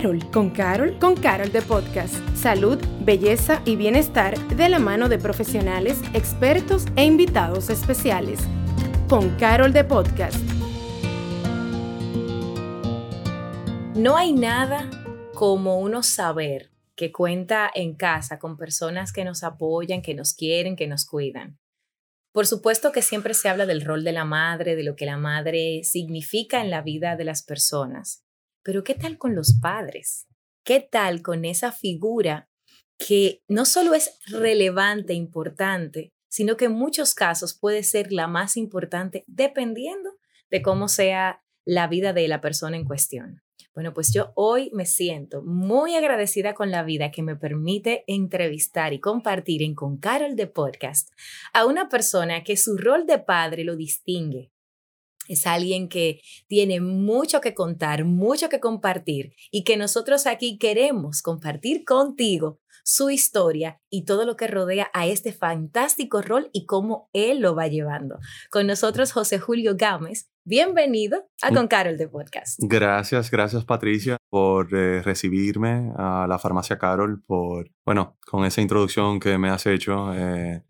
Carol, con Carol, con Carol de Podcast. Salud, belleza y bienestar de la mano de profesionales, expertos e invitados especiales. Con Carol de Podcast. No hay nada como uno saber que cuenta en casa con personas que nos apoyan, que nos quieren, que nos cuidan. Por supuesto que siempre se habla del rol de la madre, de lo que la madre significa en la vida de las personas. Pero ¿qué tal con los padres? ¿Qué tal con esa figura que no solo es relevante, importante, sino que en muchos casos puede ser la más importante dependiendo de cómo sea la vida de la persona en cuestión? Bueno, pues yo hoy me siento muy agradecida con la vida que me permite entrevistar y compartir en Con Carol de Podcast a una persona que su rol de padre lo distingue. Es alguien que tiene mucho que contar, mucho que compartir y que nosotros aquí queremos compartir contigo su historia y todo lo que rodea a este fantástico rol y cómo él lo va llevando. Con nosotros José Julio Gámez, Bienvenido a Con Carol de Podcast. Gracias, gracias Patricia por eh, recibirme a la farmacia Carol, por, bueno, con esa introducción que me has hecho. Eh,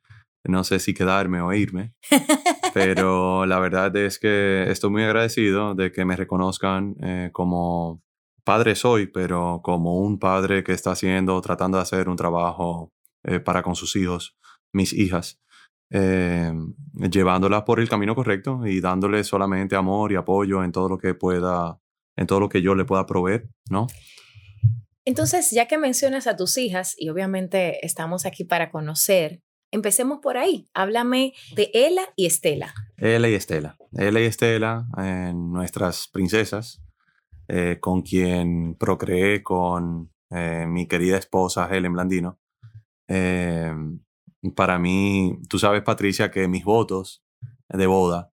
no sé si quedarme o irme, pero la verdad es que estoy muy agradecido de que me reconozcan eh, como padre soy, pero como un padre que está haciendo, tratando de hacer un trabajo para con sus hijos, mis hijas eh, llevándolas por el camino correcto y dándole solamente amor y apoyo en todo lo que pueda, en todo lo que yo le pueda proveer, ¿no? Entonces, ya que mencionas a tus hijas, y obviamente estamos aquí para conocer, empecemos por ahí. Háblame de Ella y Estela. Ella y Estela. Ella y Estela, eh, nuestras princesas, eh, con quien procreé con eh, mi querida esposa Helen Blandino. Eh, para mí, tú sabes, Patricia, que mis votos de boda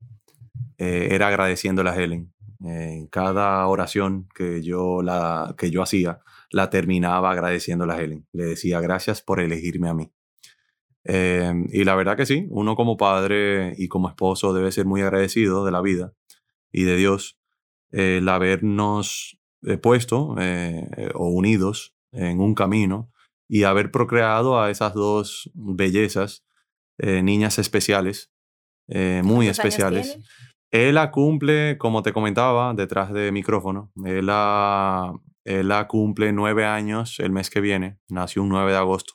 era agradeciéndole a Helen. En cada oración que yo, la, que yo hacía, la terminaba agradeciéndole a Helen. Le decía gracias por elegirme a mí. Em, y la verdad que sí, uno como padre y como esposo debe ser muy agradecido de la vida y de Dios el habernos eh, puesto eh, o unidos en un camino y haber procreado a esas dos bellezas, eh, niñas especiales, eh, muy especiales. Ella cumple, como te comentaba, detrás de micrófono, ella, ella cumple nueve años el mes que viene, nació un 9 de agosto.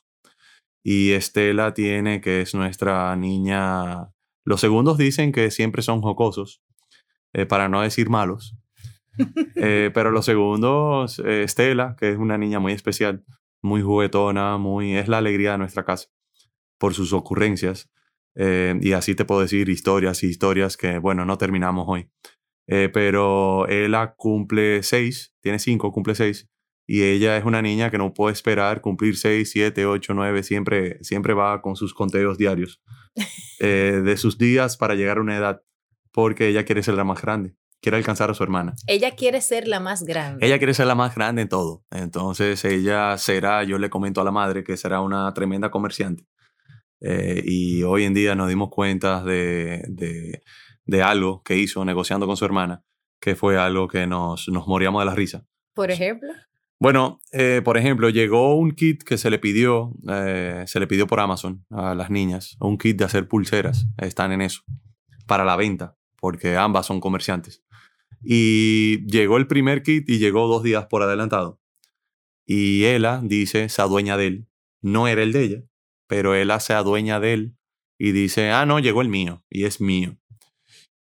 Y Estela tiene, que es nuestra niña, los segundos dicen que siempre son jocosos, eh, para no decir malos. pero los segundos, Estela, que es una niña muy especial, muy juguetona, muy, es la alegría de nuestra casa por sus ocurrencias. Eh, y así te puedo decir historias y historias que, bueno, no terminamos hoy. Eh, pero ella cumple seis, tiene cinco, cumple seis. Y ella es una niña que no puede esperar cumplir seis, siete, ocho, nueve. Siempre, siempre va con sus conteos diarios eh, de sus días para llegar a una edad, porque ella quiere ser la más grande quiere alcanzar a su hermana. Ella quiere ser la más grande. Ella quiere ser la más grande en todo. Entonces ella será, yo le comento a la madre que será una tremenda comerciante. Eh, y hoy en día nos dimos cuenta de, de, de, algo que hizo negociando con su hermana, que fue algo que nos, nos moríamos de la risa. Por ejemplo. Bueno, eh, por ejemplo, llegó un kit que se le pidió, eh, se le pidió por Amazon a las niñas, un kit de hacer pulseras, están en eso, para la venta, porque ambas son comerciantes. Y llegó el primer kit y llegó dos días por adelantado. Y ella dice, se adueña de él. No era el de ella, pero ella se adueña de él y dice, ah, no, llegó el mío y es mío.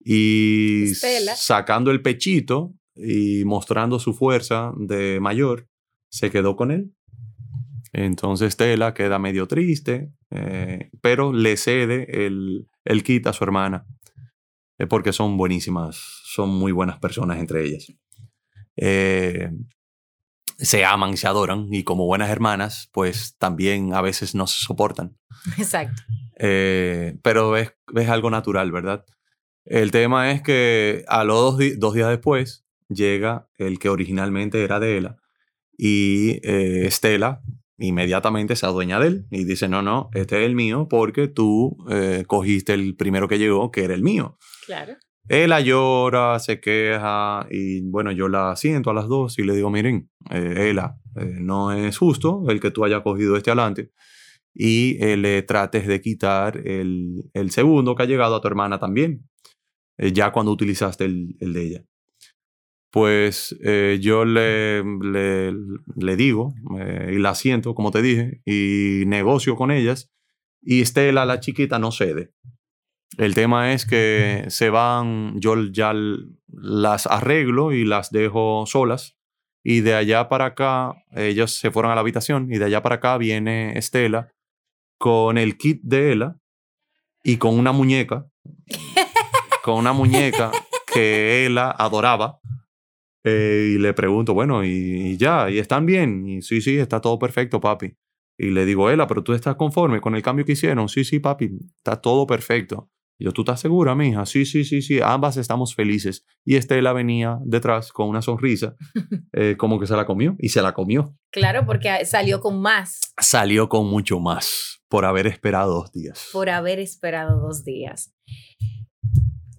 Y sacando el pechito y mostrando su fuerza de mayor, se quedó con él. Entonces Tela queda medio triste, eh, pero le cede el, el kit a su hermana porque son buenísimas, son muy buenas personas entre ellas. Eh, se aman, se adoran y como buenas hermanas, pues también a veces no se soportan. Exacto. Eh, pero es, es, algo natural, ¿verdad? El tema es que a los dos, días después llega el que originalmente era de ella y eh, Estela inmediatamente se adueña de él y dice, no, no, este es el mío porque tú cogiste el primero que llegó, que era el mío. Claro. Ella llora, se queja y bueno, yo la siento a las dos y le digo, miren, eh, Ella, eh, no es justo el que tú hayas cogido este adelante y eh, le trates de quitar el, el, segundo que ha llegado a tu hermana también, eh, ya cuando utilizaste el, el de ella. Pues eh, yo le, le, digo y la siento, como te dije, y negocio con ellas y Estela, la chiquita, no cede. El tema es que se van, yo ya las arreglo y las dejo solas. Y de allá para acá, ellos se fueron a la habitación y de allá para acá viene Estela con el kit de Ella y con una muñeca, con una muñeca que Ella adoraba. Eh, y le pregunto, bueno, y, y, ya, ¿y están bien? Y sí, sí, está todo perfecto, papi. Y le digo, Ella, pero tú estás conforme con el cambio que hicieron. Sí, sí, papi, está todo perfecto. Y yo, ¿tú estás segura, mija? Sí, sí, sí, sí, ambas estamos felices. Y Estela venía detrás con una sonrisa, eh, como que se la comió, y se la comió. Claro, porque salió con más. Salió con mucho más, por haber esperado dos días. Por haber esperado dos días.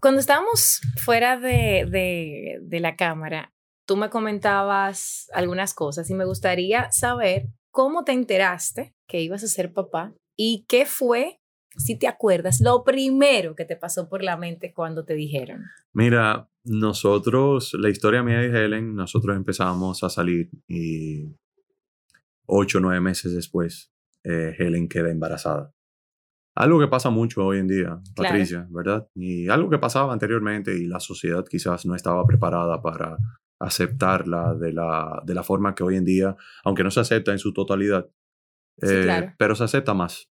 Cuando estábamos fuera de, de, de la cámara, tú me comentabas algunas cosas y me gustaría saber cómo te enteraste que ibas a ser papá y qué fue si te acuerdas, lo primero que te pasó por la mente cuando te dijeron? Mira, nosotros, la historia mía de Helen, nosotros empezamos a salir y ocho o nueve meses después, eh, Helen queda embarazada. Algo que pasa mucho hoy en día, Patricia, claro. ¿verdad? Y algo que pasaba anteriormente y la sociedad quizás no estaba preparada para aceptarla de la, de la forma que hoy en día, aunque no se acepta en su totalidad, sí, eh, claro. pero se acepta más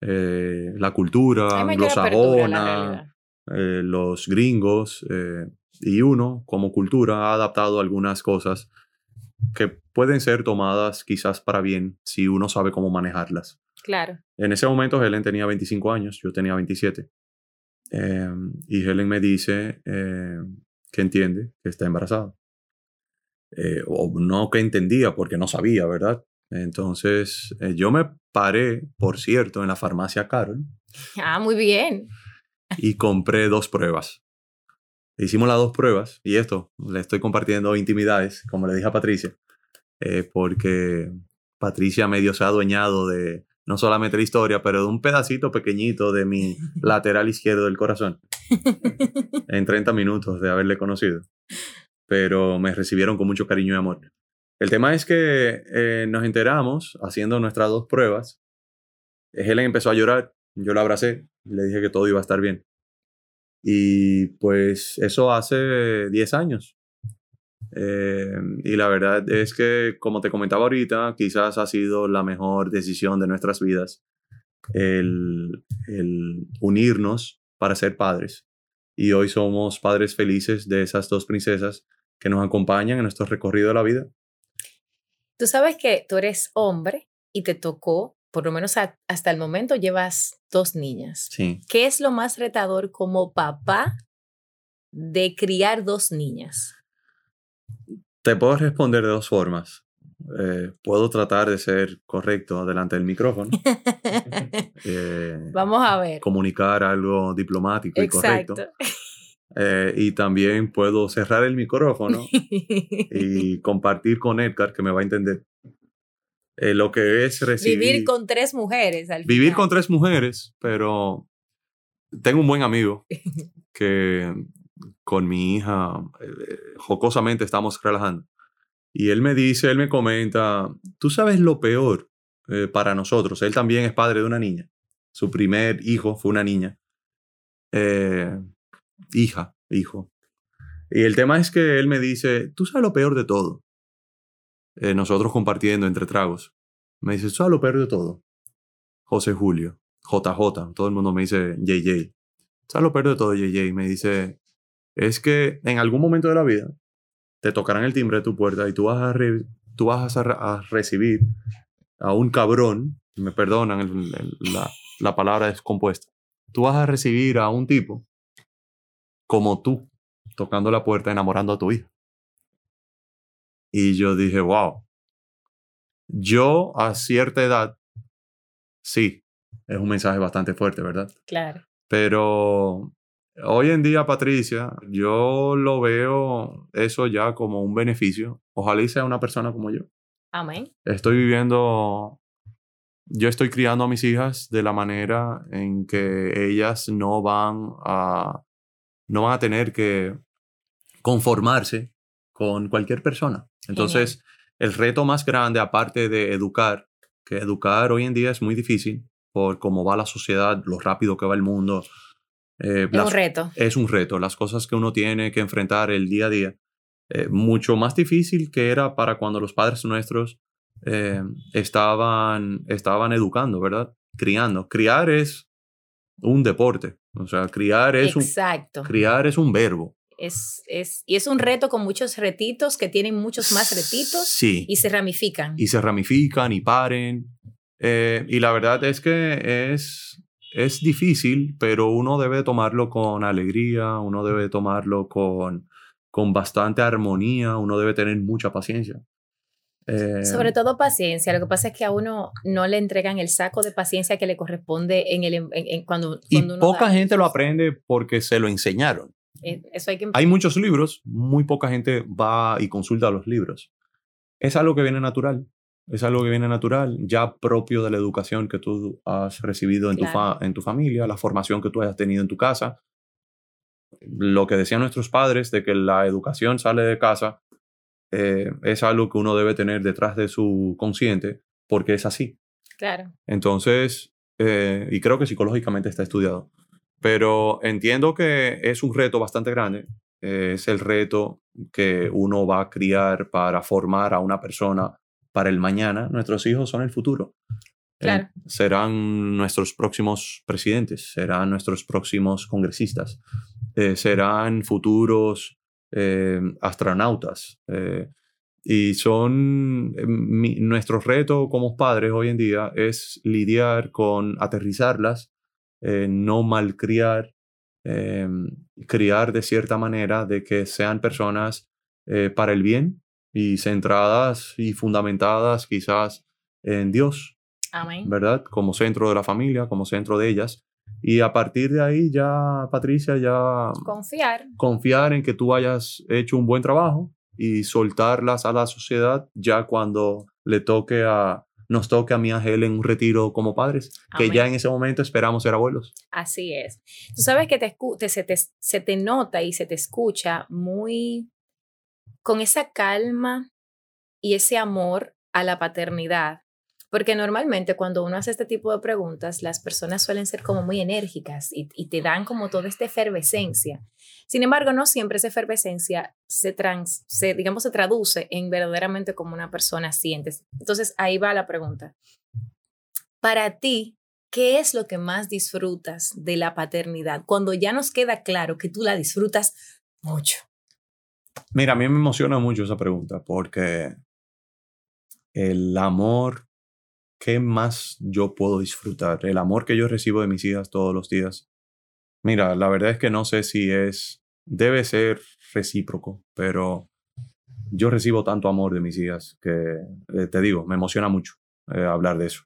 eh, la cultura anglosajona, eh, los gringos, eh, y uno como cultura ha adaptado algunas cosas que pueden ser tomadas quizás para bien si uno sabe cómo manejarlas. Claro. En ese momento Helen tenía 25 años, yo tenía 27. y Helen me dice que entiende que está embarazada. o no que entendía porque no sabía, ¿verdad? Entonces, eh, yo me paré, por cierto, en la farmacia Carol. Ah, muy bien. Y compré dos pruebas. Hicimos las dos pruebas y esto, le estoy compartiendo intimidades, como le dije a Patricia, eh, porque Patricia medio se ha adueñado de no solamente la historia, pero de un pedacito pequeñito de mi lateral izquierdo del corazón en 30 minutos de haberle conocido. Pero me recibieron con mucho cariño y amor. El tema es que eh, nos enteramos haciendo nuestras dos pruebas. Helen empezó a llorar, yo la abracé, le dije que todo iba a estar bien. Y pues eso hace 10 años. Eh, y la verdad es que, como te comentaba ahorita, quizás ha sido la mejor decisión de nuestras vidas el, el unirnos para ser padres. Y hoy somos padres felices de esas dos princesas que nos acompañan en nuestro recorrido de la vida. Tú sabes que tú eres hombre y te tocó, por lo menos a, hasta el momento, llevas dos niñas. Sí. ¿Qué es lo más retador como papá de criar dos niñas? Te puedo responder de dos formas. Eh, puedo tratar de ser correcto delante del micrófono. eh, Vamos a ver. Comunicar algo diplomático Exacto. y correcto. Eh, y también puedo cerrar el micrófono y compartir con Edgar, que me va a entender. Eh, lo que es recibir. Vivir con tres mujeres. Al vivir final. con tres mujeres, pero tengo un buen amigo que con mi hija eh, jocosamente estamos relajando. Y él me dice, él me comenta, tú sabes lo peor eh, para nosotros. Él también es padre de una niña. Su primer hijo fue una niña. Hija, hijo. Y el tema es que él me dice, tú sabes lo peor de todo. Eh, nosotros compartiendo entre tragos. Me dice, sabes lo peor de todo. José Julio, JJ, todo el mundo me dice JJ. ¿Sabes lo peor de todo, JJ? Me dice, es que en algún momento de la vida te tocarán el timbre de tu puerta y tú vas a, re tú vas a, a, recibir a un cabrón, me perdonan el, el, la, la palabra descompuesta, tú vas a recibir a un tipo como tú, tocando la puerta, enamorando a tu hija. Y yo dije, wow. Yo a cierta edad, sí, es un mensaje bastante fuerte, ¿verdad? Claro. Pero Hoy en día, Patricia, yo lo veo eso ya como un beneficio. Ojalá y sea una persona como yo. Amén. Estoy viviendo, yo estoy criando a mis hijas de la manera en que ellas no van a, no van a tener que conformarse con cualquier persona. Entonces, el reto más grande, aparte de educar, que educar hoy en día es muy difícil por cómo va la sociedad, lo rápido que va el mundo, eh, es un reto. Es un reto. Las cosas que uno tiene que enfrentar el día a día. Eh, mucho más difícil que era para cuando los padres nuestros eh, estaban, estaban educando, ¿verdad? Criando. Criar es un deporte. O sea, criar es Exacto. un. Criar es un verbo. Es, es, y es un reto con muchos retitos que tienen muchos más retitos sí. y se ramifican. Y se ramifican y paren. y la verdad es que es, es difícil, pero uno debe tomarlo con alegría, uno debe tomarlo con, con bastante armonía, uno debe tener mucha paciencia. Sobre eh, todo paciencia. Lo que pasa es que a uno no le entregan el saco de paciencia que le corresponde en el, cuando, Y poca gente lo aprende porque se lo enseñaron. Eh, eso hay, que... hay muchos libros, muy poca gente va y consulta los libros. Es algo que viene natural es algo que viene natural, ya propio de la educación que tú has recibido en, tu, en tu familia, la formación que tú hayas tenido en tu casa. Lo que decían nuestros padres de que la educación sale de casa eh, es algo que uno debe tener detrás de su consciente porque es así. Claro. Entonces, eh, y creo que psicológicamente está estudiado, pero entiendo que es un reto bastante grande. es el reto que uno va a criar para formar a una persona para el mañana, nuestros hijos son el futuro. Eh, serán nuestros próximos presidentes, serán nuestros próximos congresistas, eh, serán futuros eh, astronautas. y son nuestro reto como padres hoy en día es lidiar con aterrizarlas, no malcriar, criar de cierta manera de que sean personas para el bien y centradas y fundamentadas quizás en Dios, Amén. ¿verdad? Como centro de la familia, como centro de ellas. Y a partir de ahí ya, Patricia, ya... Confiar. Confiar en que tú hayas hecho un buen trabajo y soltarlas a la sociedad ya cuando le toque a, nos toque a mí a en un retiro como padres, que ya en ese momento esperamos ser abuelos. Así es. Tú sabes que te, se, te, se te nota y se te escucha muy con esa calma y ese amor a la paternidad. Porque normalmente cuando uno hace este tipo de preguntas, las personas suelen ser como muy enérgicas y, te dan como toda esta efervescencia. Sin embargo, no siempre esa efervescencia se, trans, se, digamos, se traduce en verdaderamente como una persona siente. Entonces, ahí va la pregunta. Para ti, ¿qué es lo que más disfrutas de la paternidad? Cuando ya nos queda claro que tú la disfrutas mucho. Mira, a mí me emociona mucho esa pregunta porque el amor, ¿qué más yo puedo disfrutar? El amor que yo recibo de mis hijas todos los días. Mira, la verdad es que no sé si es, debe ser recíproco, pero yo recibo tanto amor de mis hijas que, eh, te digo, me emociona mucho eh, hablar de eso.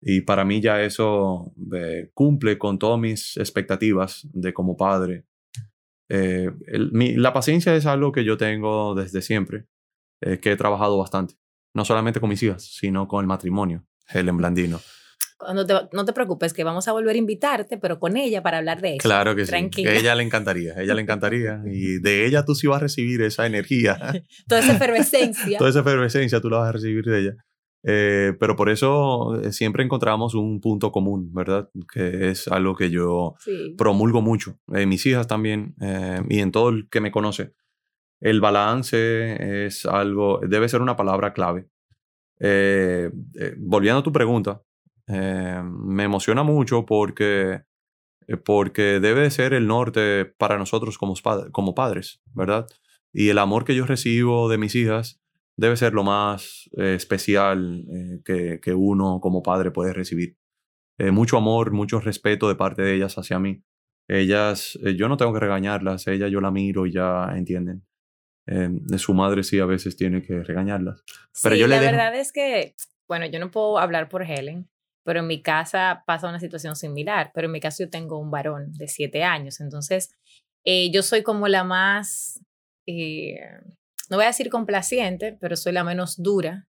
Y para mí ya eso eh, cumple con todas mis expectativas de como padre, eh, la paciencia es algo que yo tengo desde siempre, que he trabajado bastante, no solamente con mis hijas, sino con el matrimonio, Helen Blandino. Cuando no te preocupes, que vamos a volver a invitarte, pero con ella para hablar de eso. Claro que sí. Que ella le encantaría, ella le encantaría. Y de ella tú sí vas a recibir esa energía. Toda esa efervescencia. Toda esa efervescencia tú la vas a recibir de ella. Eh, pero por eso eh, siempre encontramos un punto común, ¿verdad? Que es algo que yo promulgo mucho. En mis hijas también eh, y en todo el que me conoce. El balance es algo, debe ser una palabra clave. volviendo a tu pregunta, me emociona mucho porque, porque debe ser el norte para nosotros como, padres, ¿verdad? Y el amor que yo recibo de mis hijas debe ser lo más eh, especial eh, que, que, uno como padre puede recibir. Eh, mucho amor, mucho respeto de parte de ellas hacia mí. Ellas, yo no tengo que regañarlas, ellas yo la miro y ya entienden. De su madre sí a veces tiene que regañarlas. Pero sí, yo la verdad es que, bueno, yo no puedo hablar por Helen, pero en mi casa pasa una situación similar, pero en mi caso yo tengo un varón de siete años, entonces eh, yo soy como la más, eh, no voy a decir complaciente, pero soy la menos dura.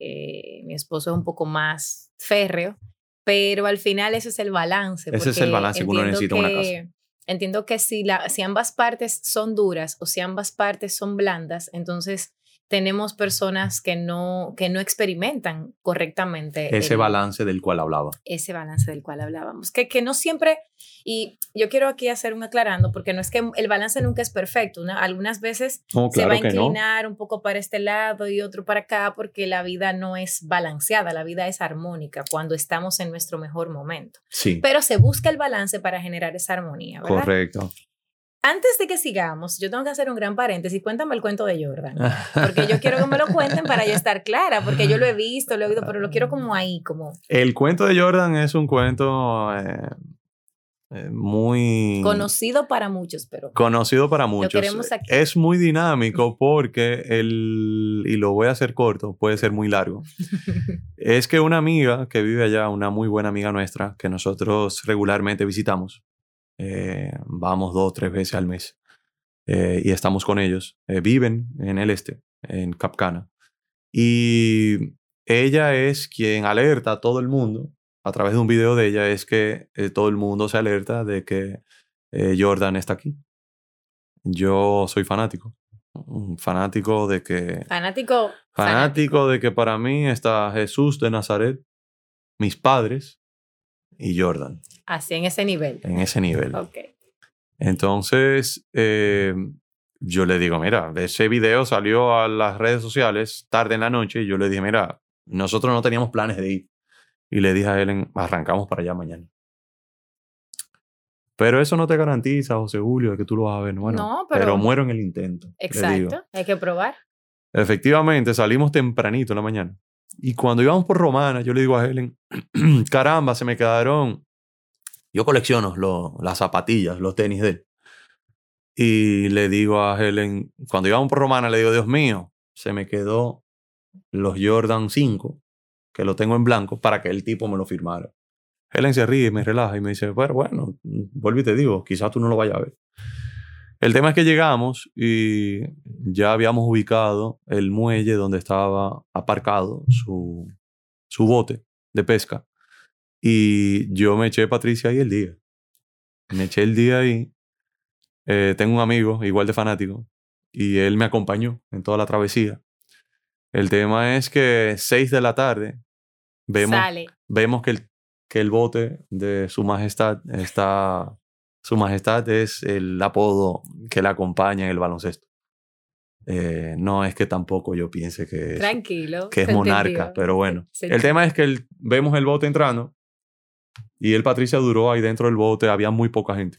Eh, mi esposo es un poco más férreo, pero al final ese es el balance. Ese es el balance que uno necesita en una casa. Entiendo que si, la, si ambas partes son duras o si ambas partes son blandas, entonces tenemos personas que no, que no experimentan correctamente. Ese balance del cual hablaba. Ese balance del cual hablábamos. Que, que no siempre, y yo quiero aquí hacer un aclarando, porque no es que el balance nunca es perfecto. Algunas veces se va a inclinar un poco para este lado y otro para acá, porque la vida no es balanceada, la vida es armónica cuando estamos en nuestro mejor momento. Sí. Pero se busca el balance para generar esa armonía. ¿verdad? Correcto. Antes de que sigamos, yo tengo que hacer un gran paréntesis. Cuéntame el cuento de Jordan. Porque yo quiero que me lo cuenten para yo estar clara, porque yo lo he visto, lo he oído, pero lo quiero como ahí, como... El cuento de Jordan es un cuento eh, eh, muy... Conocido para muchos, pero... Conocido para muchos. Lo queremos aquí. Es muy dinámico porque el... Y lo voy a hacer corto, puede ser muy largo. es que una amiga que vive allá, una muy buena amiga nuestra, que nosotros regularmente visitamos, eh, vamos dos o tres veces al mes eh, y estamos con ellos. Eh, viven en el este, en Capcana. Y ella es quien alerta a todo el mundo, a través de un video de ella, es que todo el mundo se alerta de que Jordan está aquí. Yo soy fanático. Fanático de que... Fanático. Fanático de que para mí está Jesús de Nazaret, mis padres y Jordan. Así, en ese nivel. En ese nivel. Ok. Entonces, eh, yo le digo, mira, ese video salió a las redes sociales tarde en la noche y yo le dije, mira, nosotros no teníamos planes de ir. Y le dije a Ellen, arrancamos para allá mañana. Pero eso no te garantiza, José Julio, que tú lo vas a ver. Bueno, no, pero, pero muero en el intento. Exacto, hay que probar. Efectivamente, salimos tempranito en la mañana. Y cuando íbamos por Romana, yo le digo a Helen, caramba, se me quedaron. Yo colecciono las zapatillas, los tenis de él. Y le digo a Helen, cuando íbamos por Romana, le digo, Dios mío, se me quedó los Jordan 5, que lo tengo en blanco, para que el tipo me lo firmara. Helen se ríe, me relaja y me dice, bueno, bueno, vuelvo y te digo, quizás tú no lo vayas a ver. El tema es que llegamos y ya habíamos ubicado el muelle donde estaba aparcado su, su bote de pesca. Y yo me eché Patricia ahí el día. Me eché el día ahí. Eh, tengo un amigo igual de fanático y él me acompañó en toda la travesía. El tema es que 6 de la tarde vemos, vemos que, el, que el bote de su majestad está... Su majestad es el apodo que le acompaña en el baloncesto. Eh, no es que tampoco yo piense que es, Tranquilo, que es monarca, pero bueno. el tema es que vemos el bote entrando y él, Patricia, duró ahí dentro del bote, había muy poca gente.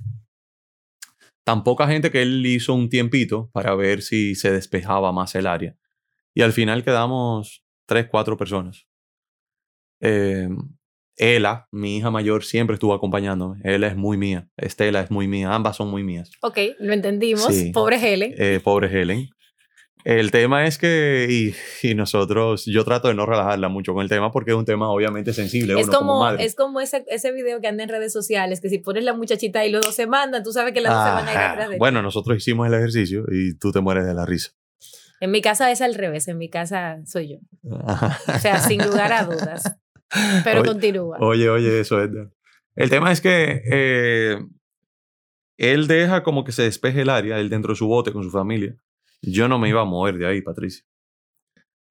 Tan poca gente que él hizo un tiempito para ver si se despejaba más el área. Y al final quedamos tres, cuatro personas. Eh, Ella, mi hija mayor, siempre estuvo acompañándome. Ella es muy mía. Estela es muy mía. Ambas son muy mías. Ok, lo entendimos. Pobre Helen. Eh, pobre Helen. El tema es que, y, y, nosotros, yo trato de no relajarla mucho con el tema porque es un tema obviamente sensible. Es uno como, madre. es como ese, ese video que anda en redes sociales, que si pones la muchachita y los dos se mandan, tú sabes que las dos se van a ir atrás de Bueno, nosotros hicimos el ejercicio y tú te mueres de la risa. En mi casa es al revés, en mi casa soy yo. o sea, sin lugar a dudas. Pero oye, continúa. Oye, oye, eso es. El tema es que eh, él deja como que se despeje el área, él dentro de su bote con su familia. Yo no me iba a mover de ahí, Patricia.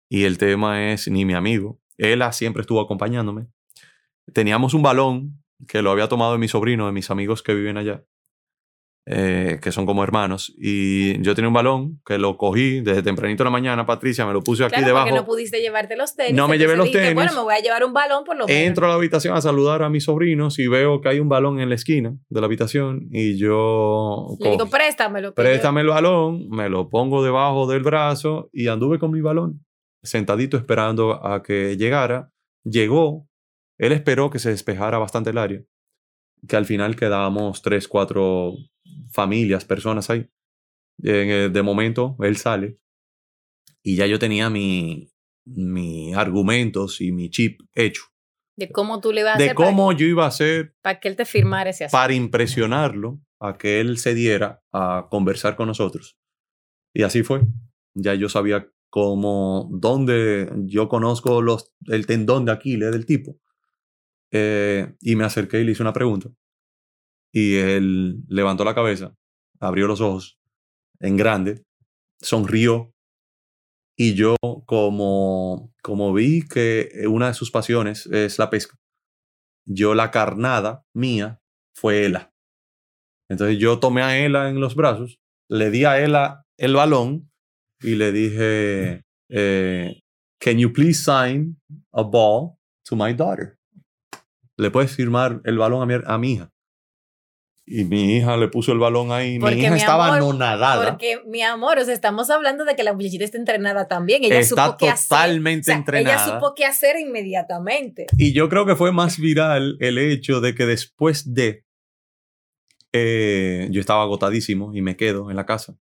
Y el tema es, ni mi amigo, él siempre estuvo acompañándome. Teníamos un balón que lo había tomado de mi sobrino, de mis amigos que viven allá, eh, que son como hermanos. Y yo tenía un balón que lo cogí desde tempranito de la mañana, Patricia, me lo puse aquí claro, debajo. Porque no pudiste llevarte los tenis. No me llevé los tenis. Bueno, me voy a llevar un balón por lo menos. Entro a la habitación a saludar a mis sobrinos y veo que hay un balón en la esquina de la habitación y yo... Le digo, préstamelo. Préstame el balón, me lo pongo debajo del brazo y anduve con mi balón sentadito esperando a que llegara. Llegó, él esperó que se despejara bastante el área, que al final quedábamos tres, cuatro familias, personas ahí. De momento, él sale y ya yo tenía mi, mi argumentos y mi chip hecho. De cómo tú le vas a de hacer para- cómo yo iba a hacer para, que él te firmara ese asunto. para impresionarlo a que él se diera a conversar con nosotros. Y así fue. Ya yo sabía cómo, dónde yo conozco los, el tendón de Aquiles del tipo. Eh, y me acerqué y le hice una pregunta. Y él levantó la cabeza, abrió los ojos en grande, sonrió. Y yo, como, como vi que una de sus pasiones es la pesca, yo la carnada mía fue Ela. Entonces yo tomé a Ela en los brazos, le di a Ela el balón y le dije, eh, can you please sign a ball to my daughter? ¿Le puedes firmar el balón a mi, a mi hija? Y mi hija le puso el balón ahí. Porque, mi hija mi estaba amor, anonadada. Porque, mi amor, o sea, estamos hablando de que la muchachita está entrenada también. Ella Está supo qué hacer. totalmente O sea, entrenada. Ella supo qué hacer inmediatamente. Y yo creo que fue más viral el hecho de que después de. eh, yo estaba agotadísimo y me quedo en la casa.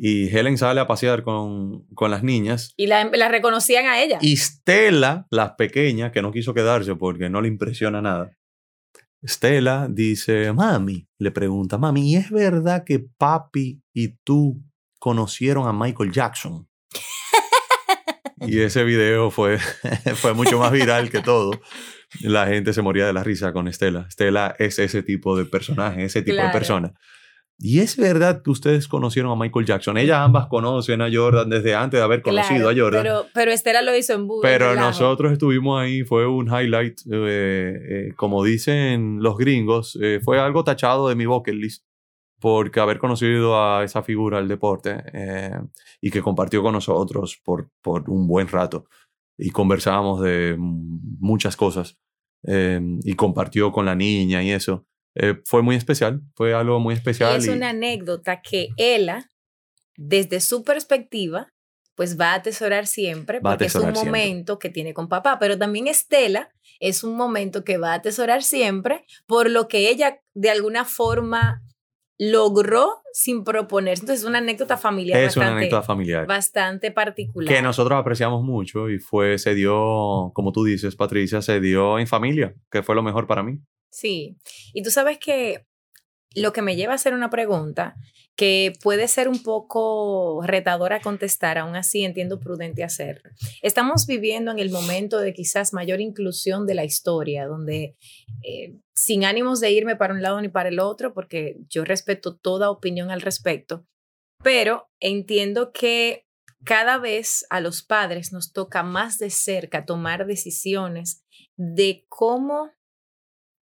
Y Helen sale a pasear con, con las niñas. Y la, la reconocían a ella. Y Stella, la pequeña, que no quiso quedarse porque no le impresiona nada. Stella dice, mami, le pregunta, mami, ¿y es verdad que papi y tú conocieron a Michael Jackson? y ese video fue, fue mucho más viral que todo. La gente se moría de la risa con Stella. Stella es ese tipo de personaje, ese tipo de persona. Y es verdad que ustedes conocieron a Michael Jackson. Ellas ambas conocen a Jordan desde antes de haber conocido Claro, a Jordan. Pero, pero Estela lo hizo en bu- en Pero relajo. nosotros estuvimos ahí, fue un highlight, eh, eh, como dicen los gringos, eh, fue algo tachado de mi bucket list, porque haber conocido a esa figura del deporte y que compartió con nosotros por, por un buen rato y conversábamos de muchas cosas y compartió con la niña y eso, eh, fue muy especial, fue algo muy Y especial. es y- una anécdota que ella, desde su perspectiva, pues va a atesorar siempre, Va porque es un siempre. momento que tiene con papá. Pero también Estela es un momento que va a atesorar siempre por lo que ella de alguna forma logró sin proponerse. Entonces es una anécdota familiar es una bastante, anécdota familiar. bastante particular. que nosotros apreciamos mucho y fue, se dio, como tú dices, Patricia, se dio en familia, que fue lo mejor para mí. Sí, y tú sabes que lo que me lleva a hacer una pregunta que puede ser un poco retadora contestar, aún así entiendo prudente hacerlo. Estamos viviendo en el momento de quizás mayor inclusión de la historia, donde eh, sin ánimos de irme para un lado ni para el otro, porque yo respeto toda opinión al respecto, pero entiendo que cada vez a los padres nos toca más de cerca tomar decisiones de cómo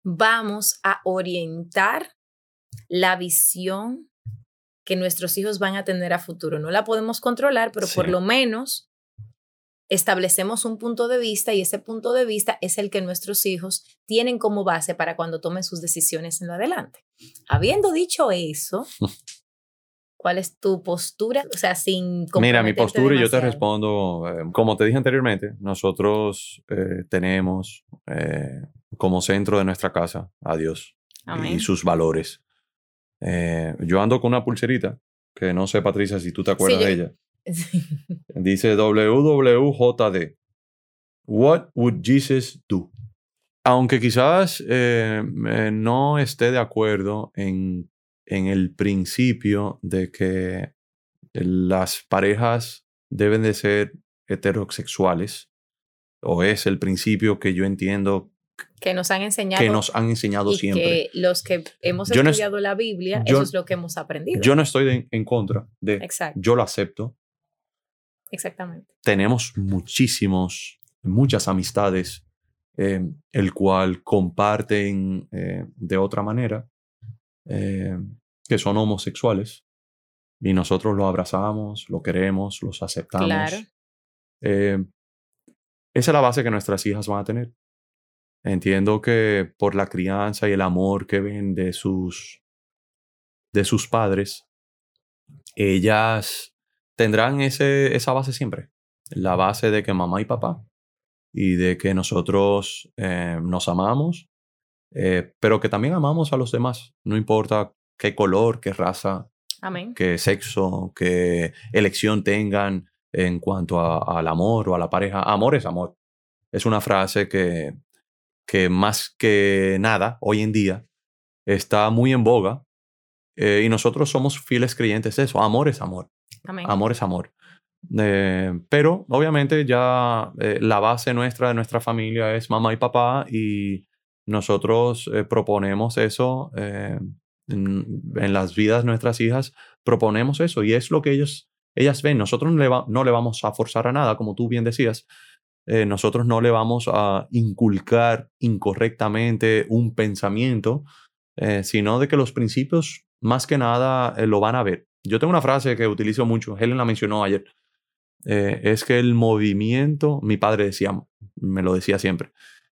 vamos a orientar la visión que nuestros hijos van a tener a futuro. No la podemos controlar, pero por lo menos establecemos un punto de vista y ese punto de vista es el que nuestros hijos tienen como base para cuando tomen sus decisiones en lo adelante. Habiendo dicho eso, ¿cuál es tu postura? O sea, sin Mira, mi postura y yo te demasiado. respondo, eh, como te dije anteriormente, nosotros eh, tenemos eh, como centro de nuestra casa a Dios Amén. y sus valores. Eh, yo ando con una pulserita, que no sé, Patricia, si tú te acuerdas yo- de ella. Dice WWJD. What would Jesus do? Aunque quizás eh, eh, no esté de acuerdo en, en el principio de que las parejas deben de ser heterosexuales, o es el principio que yo entiendo que nos han enseñado que nos han enseñado y siempre. que los que hemos Yo no es- estudiado la Biblia, yo- eso es lo que hemos aprendido. Yo no estoy de- en contra de, Exacto, yo lo acepto. exactamente. Tenemos muchísimos, muchas amistades, eh, el cual comparten eh, de otra manera, eh, que son homosexuales, y nosotros lo abrazamos, lo queremos, los aceptamos. Claro. Eh, esa es la base que nuestras hijas van a tener. Entiendo que por la crianza y el amor que ven de sus, de sus padres, ellas tendrán ese, esa base siempre. La base de que mamá y papá y de que nosotros eh, nos amamos, eh, pero que también amamos a los demás. No importa qué color, qué raza, Amén. qué sexo, qué elección tengan en cuanto a- al amor o a la pareja. Amor es amor. Es una frase que, que más que nada, hoy en día, está muy en boga. eh, y nosotros somos fieles creyentes de eso. Amor es amor. Amén. Amor es amor. Eh, pero obviamente ya eh, la base nuestra de nuestra familia es mamá y papá y nosotros proponemos eso en, en las vidas de nuestras hijas, proponemos eso y es lo que ellos, ellas ven. Nosotros no le, va- no le vamos a forzar a nada, como tú bien decías. Eh, nosotros no le vamos a inculcar incorrectamente un pensamiento, eh, sino de que los principios más que nada eh, lo van a ver. Yo tengo una frase que utilizo mucho, Helen la mencionó ayer, es que el movimiento, mi padre decía, me lo decía siempre,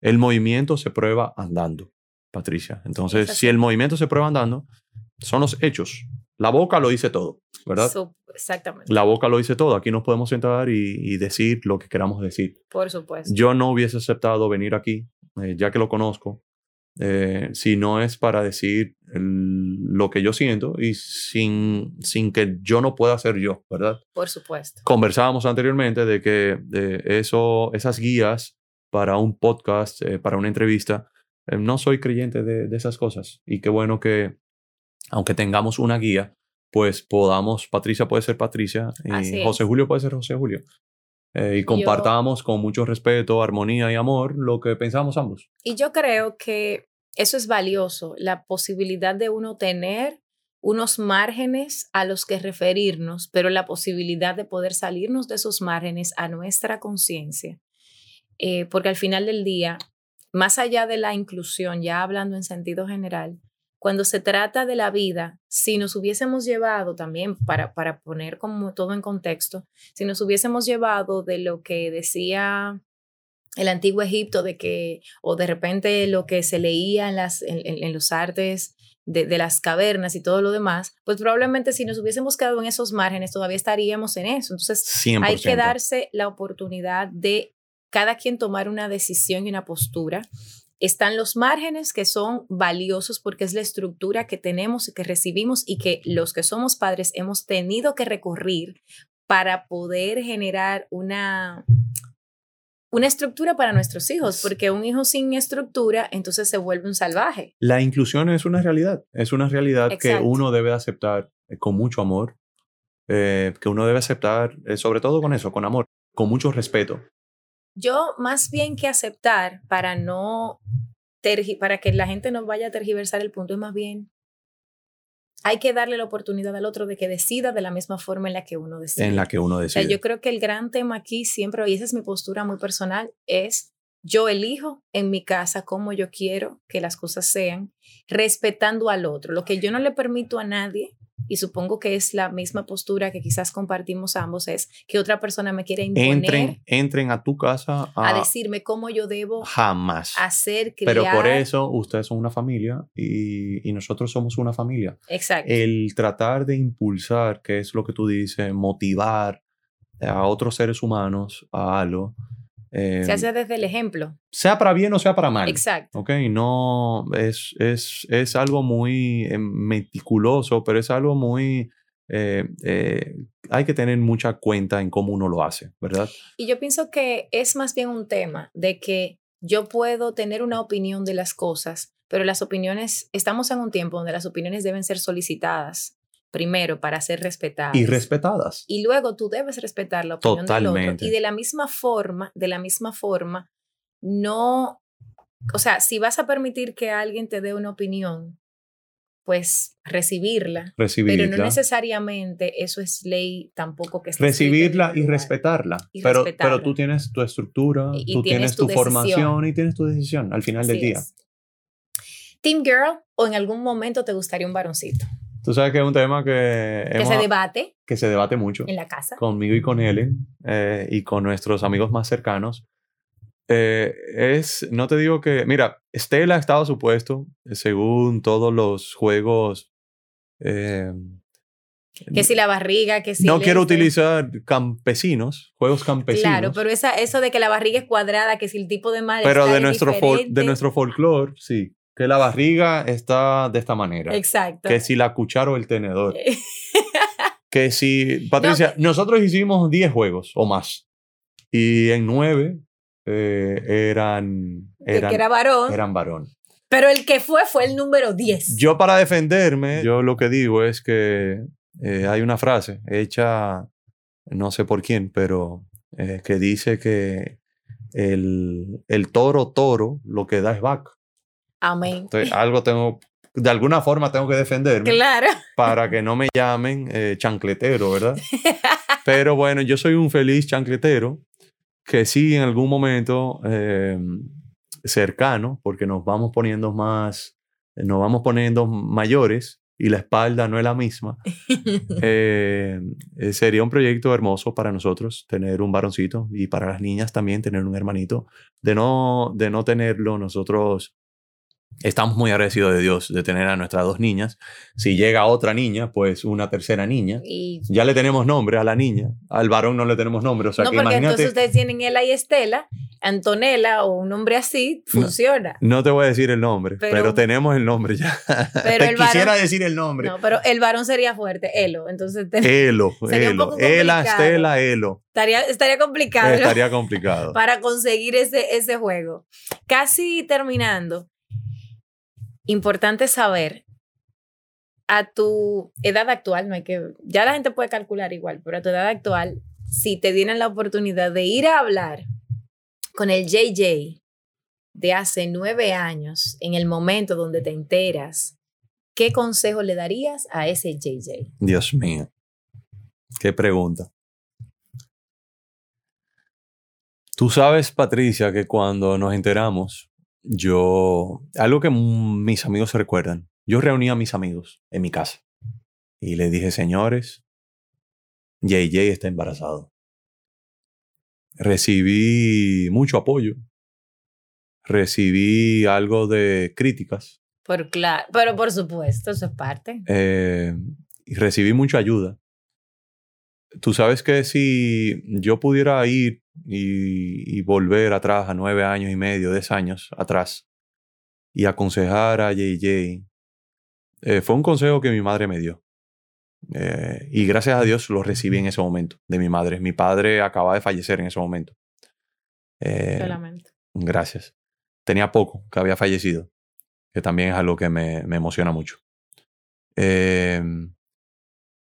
el movimiento se prueba andando, Patricia. Entonces, si el movimiento se prueba andando, son los hechos. La boca lo dice todo, ¿verdad? Exactamente. La boca lo dice todo. Aquí nos podemos sentar y, y decir lo que queramos decir. Por supuesto. Yo no hubiese aceptado venir aquí, eh, ya que lo conozco, eh, si no es para decir el- lo que yo siento y sin, sin que yo no pueda ser yo, ¿verdad? por supuesto. Conversábamos anteriormente de que eh, eso, esas guías para un podcast, eh, para una entrevista, eh, no soy creyente de, de esas cosas. Y qué bueno que, aunque tengamos una guía, pues podamos, Patricia puede ser Patricia y. José Julio puede ser José Julio. Eh, y compartamos con mucho respeto, armonía y amor lo que pensamos ambos. Y yo creo que eso es valioso, la posibilidad de uno tener unos márgenes a los que referirnos, pero la posibilidad de poder salirnos de esos márgenes a nuestra conciencia. Eh, porque al final del día, más allá de la inclusión, ya hablando en sentido general, cuando se trata de la vida, si nos hubiésemos llevado también, para, para poner como todo en contexto, si nos hubiésemos llevado de lo que decía el antiguo Egipto, de que, o de repente lo que se leía en, las, en, en- en los artes de, de las cavernas y todo lo demás, pues probablemente si nos hubiésemos quedado en esos márgenes, todavía estaríamos en eso. Entonces, 100%. hay que darse la oportunidad de cada quien tomar una decisión y una postura. Están los márgenes que son valiosos porque es la estructura que tenemos y que recibimos y que los que somos padres hemos tenido que recurrir para poder generar una, una estructura para nuestros hijos, porque un hijo sin estructura entonces se vuelve un salvaje. La inclusión es una realidad, es una realidad que uno debe aceptar eh, con mucho amor, eh, que uno debe aceptar, eh, sobre todo con eso, con amor, con mucho respeto. Yo más bien que aceptar para no tergi- para que la gente no vaya a tergiversar el punto, es más bien hay que darle la oportunidad al otro de que decida de la misma forma en la que uno decide. en la que uno O sea, decide. yo creo que el gran tema aquí siempre, y esa es mi postura muy personal, es yo elijo en mi casa cómo yo quiero que las cosas sean, respetando al otro. Lo que yo no le permito a nadie, y supongo que es la misma postura que quizás compartimos ambos, es que otra persona me quiera imponer entren, entren a tu casa a, a decirme cómo yo debo jamás. hacer, criar. Pero por eso ustedes son una familia y, y nosotros somos una familia. Exacto. El tratar de impulsar, que es lo que tú dices, motivar a otros seres humanos a algo, eh, Se hace desde el ejemplo. sea para bien o sea para mal. Exacto. Ok, no es, es, es algo muy eh, meticuloso, pero es algo muy... eh, eh, hay que tener mucha cuenta en cómo uno lo hace, ¿verdad? Y yo pienso que es más bien un tema de que yo puedo tener una opinión de las cosas, pero las opiniones, estamos en un tiempo donde las opiniones deben ser solicitadas primero para ser respetadas. Y respetadas. y luego tú debes respetar la opinión del Totalmente. otro. Y de la misma forma, de la misma forma, no, o sea, si vas a permitir que alguien te dé una opinión, pues recibirla. Recibirla. Pero no necesariamente eso es ley tampoco que recibirla y respetarla. Y pero, respetarla. pero tú tienes tu estructura, Y- y tú tienes tienes, tu tu, formación y tienes tu decisión al final del Así día. es. Team Girl o en algún momento te gustaría un varoncito. Tú sabes que es un tema que, Que se debate que se debate mucho en la casa. conmigo y con Helen eh, y con nuestros amigos más cercanos. Eh, es, no te digo que, mira, Stella estaba supuesto, eh, según todos los juegos. eh, Que si la barriga, que si... no quiero este. utilizar campesinos, juegos campesinos. Claro, pero esa, eso de que la barriga es cuadrada, que si el tipo de mal Pero de es nuestro, fol- de nuestro folclore, sí. Que la barriga está de esta manera. Exacto. Que si la cuchara o el tenedor. Que si, Patricia, nosotros hicimos 10 juegos o más. Y en 9 eran de que era varón. Eran varón. Pero el que fue fue el número 10. Yo para defenderme, yo lo que digo es que eh, hay una frase hecha, no sé por quién, pero eh, que dice que el, el toro toro lo que da es vaca. Amén. Entonces, algo tengo, de alguna forma tengo que defenderme Claro. para que no me llamen eh, chancletero, ¿verdad? Pero bueno, yo soy un feliz chancletero que sí en algún momento eh, cercano, porque nos vamos poniendo más, nos vamos poniendo mayores y la espalda no es la misma, eh, eh, sería un proyecto hermoso para nosotros tener un varoncito y para las niñas también tener un hermanito. De no, de no tenerlo, nosotros estamos muy agradecidos de Dios de tener a nuestras dos niñas. Si llega otra niña, pues una tercera niña. Y Ya le tenemos nombre a la niña, al varón no le tenemos nombre. O sea no, que porque imagínate, entonces ustedes tienen Ela y Estela, Antonella o un nombre así, No. funciona. no te voy a decir el nombre, pero, Pero- tenemos el nombre ya. Pero te el varón- quisiera decir el nombre. No, pero el varón sería fuerte, Elo. Entonces te- Elo, Sería Elo. Ela. Estela, Elo. estaría, estaría complicado ¿no? Estaría complicado. para conseguir ese, ese juego. Casi terminando, importante saber a tu edad actual, no hay que, ya la gente puede calcular igual, pero a tu edad actual, si te dieran la oportunidad de ir a hablar con el JJ de hace nueve años, en el momento donde te enteras, ¿qué consejo le darías a ese JJ? Dios mío. Qué pregunta. Tú sabes, Patricia, que cuando nos enteramos, yo, algo que mis amigos se recuerdan, yo reuní a mis amigos en mi casa y les dije, señores, JJ está embarazado. Recibí mucho apoyo, recibí algo de críticas, Por claro, pero por supuesto, eso es parte. eh, y recibí mucha ayuda. Tú sabes que si yo pudiera ir y, y volver atrás a nueve años y medio, diez años atrás, y aconsejar a JJ, eh, fue un consejo que mi madre me dio. Eh, y gracias a Dios lo recibí en ese momento de mi madre. Mi padre acaba de fallecer en ese momento. Eh, Solamente. Gracias. Tenía poco que había fallecido, que también es algo que me, me emociona mucho. Eh,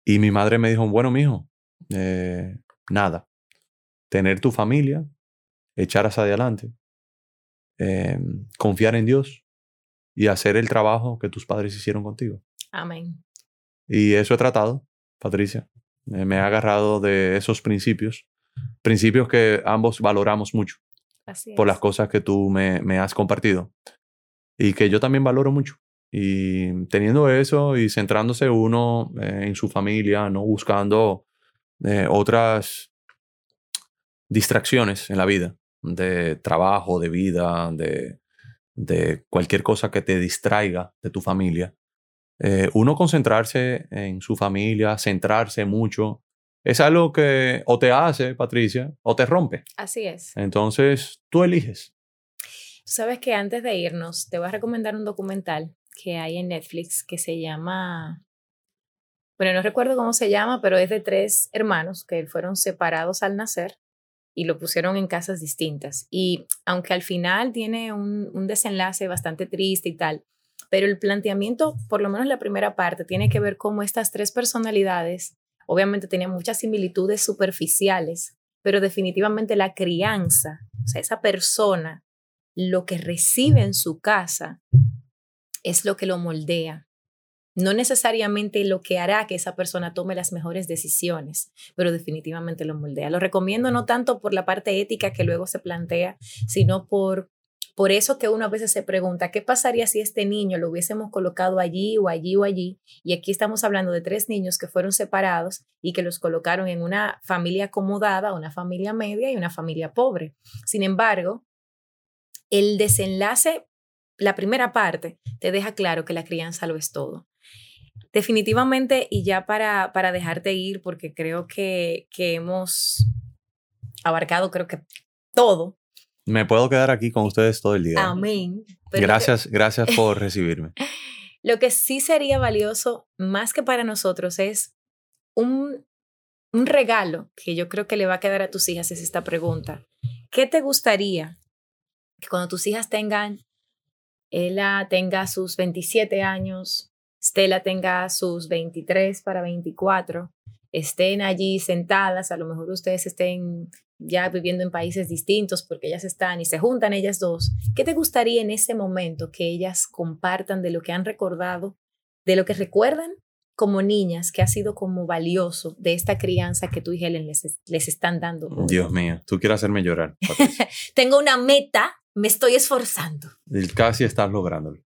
y mi madre me dijo, bueno, mijo, eh, nada, tener tu familia, echar hacia adelante, eh, confiar en Dios y hacer el trabajo que tus padres hicieron contigo. Amén. Y eso he tratado, Patricia. Eh, me he agarrado de esos principios, principios que ambos valoramos mucho Así por las cosas que tú me, me has compartido y que yo también valoro mucho. Y teniendo eso y centrándose uno eh, en su familia, no buscando eh, otras distracciones en la vida, de trabajo, de vida, de, de cualquier cosa que te distraiga de tu familia. Eh, uno concentrarse en su familia, centrarse mucho, es algo que o te hace, Patricia, o te rompe. Así es. Entonces, tú eliges. Sabes que antes de irnos, te voy a recomendar un documental que hay en Netflix que se llama, bueno, no recuerdo cómo se llama, pero es de tres hermanos que fueron separados al nacer y lo pusieron en casas distintas. Y aunque al final tiene un, un desenlace bastante triste y tal, pero el planteamiento, por lo menos la primera parte, tiene que ver cómo estas tres personalidades, obviamente tenían muchas similitudes superficiales, pero definitivamente la crianza, o sea, esa persona lo que recibe en su casa es lo que lo moldea. No necesariamente lo que hará que esa persona tome las mejores decisiones, pero definitivamente lo moldea. Lo recomiendo no tanto por la parte ética que luego se plantea, sino por, por eso que uno a veces se pregunta, ¿qué pasaría si este niño lo hubiésemos colocado allí o allí o allí? Y aquí estamos hablando de tres niños que fueron separados y que los colocaron en una familia acomodada, una familia media y una familia pobre. Sin embargo, el desenlace, la primera parte, te deja claro que la crianza lo es todo. Definitivamente, y ya para, para dejarte ir, porque creo que, que hemos abarcado, creo que todo. Me puedo quedar aquí con ustedes todo el día. Amén. Pero Gracias, gracias por recibirme. Lo que sí sería valioso, más que para nosotros, es un, un regalo que yo creo que le va a quedar a tus hijas es esta pregunta. ¿Qué te gustaría que cuando tus hijas tengan, ella tenga sus 27 años, Stella tenga sus 23 para 24, estén allí sentadas, a lo mejor ustedes estén ya viviendo en países distintos porque ellas están y se juntan ellas dos, ¿qué te gustaría en ese momento que ellas compartan de lo que han recordado, de lo que recuerdan como niñas, que ha sido como valioso de esta crianza que tú y Helen les, les están dando? Dios mío, tú quieres hacerme llorar. Tengo una meta, me estoy esforzando. Casi estás lográndolo.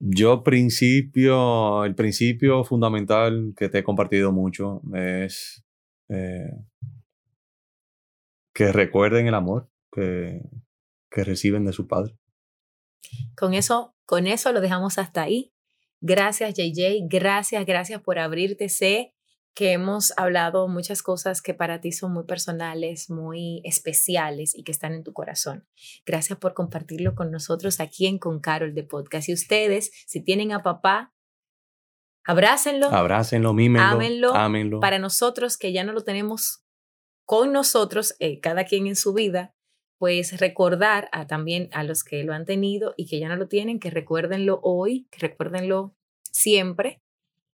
Yo principio, el principio fundamental que te he compartido mucho es eh, que recuerden el amor que, que reciben de su padre. Con eso, con eso lo dejamos hasta ahí. Gracias, JJ. Gracias, gracias por abrirte. Que hemos hablado muchas cosas que para ti son muy personales, muy especiales y que están en tu corazón. Gracias por compartirlo con nosotros aquí en Con Carol de Podcast. Y ustedes, si tienen a papá, abrácenlo. Abrácenlo, mímenlo. Ámenlo. ámenlo. Para nosotros que ya no lo tenemos con nosotros, eh, cada quien en su vida, pues recordar a, también a los que lo han tenido y que ya no lo tienen, que recuérdenlo hoy, que recuérdenlo siempre.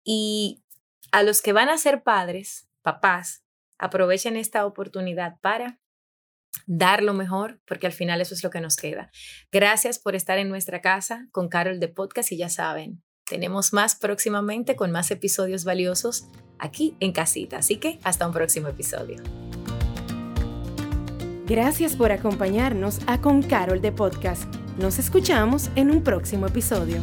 Y a los que van a ser padres, papás, aprovechen esta oportunidad para dar lo mejor, porque al final eso es lo que nos queda. Gracias por estar en nuestra casa con Carol de Podcast y ya saben, tenemos más próximamente con más episodios valiosos aquí en casita. Así que hasta un próximo episodio. Gracias por acompañarnos a Con Carol de Podcast. Nos escuchamos en un próximo episodio.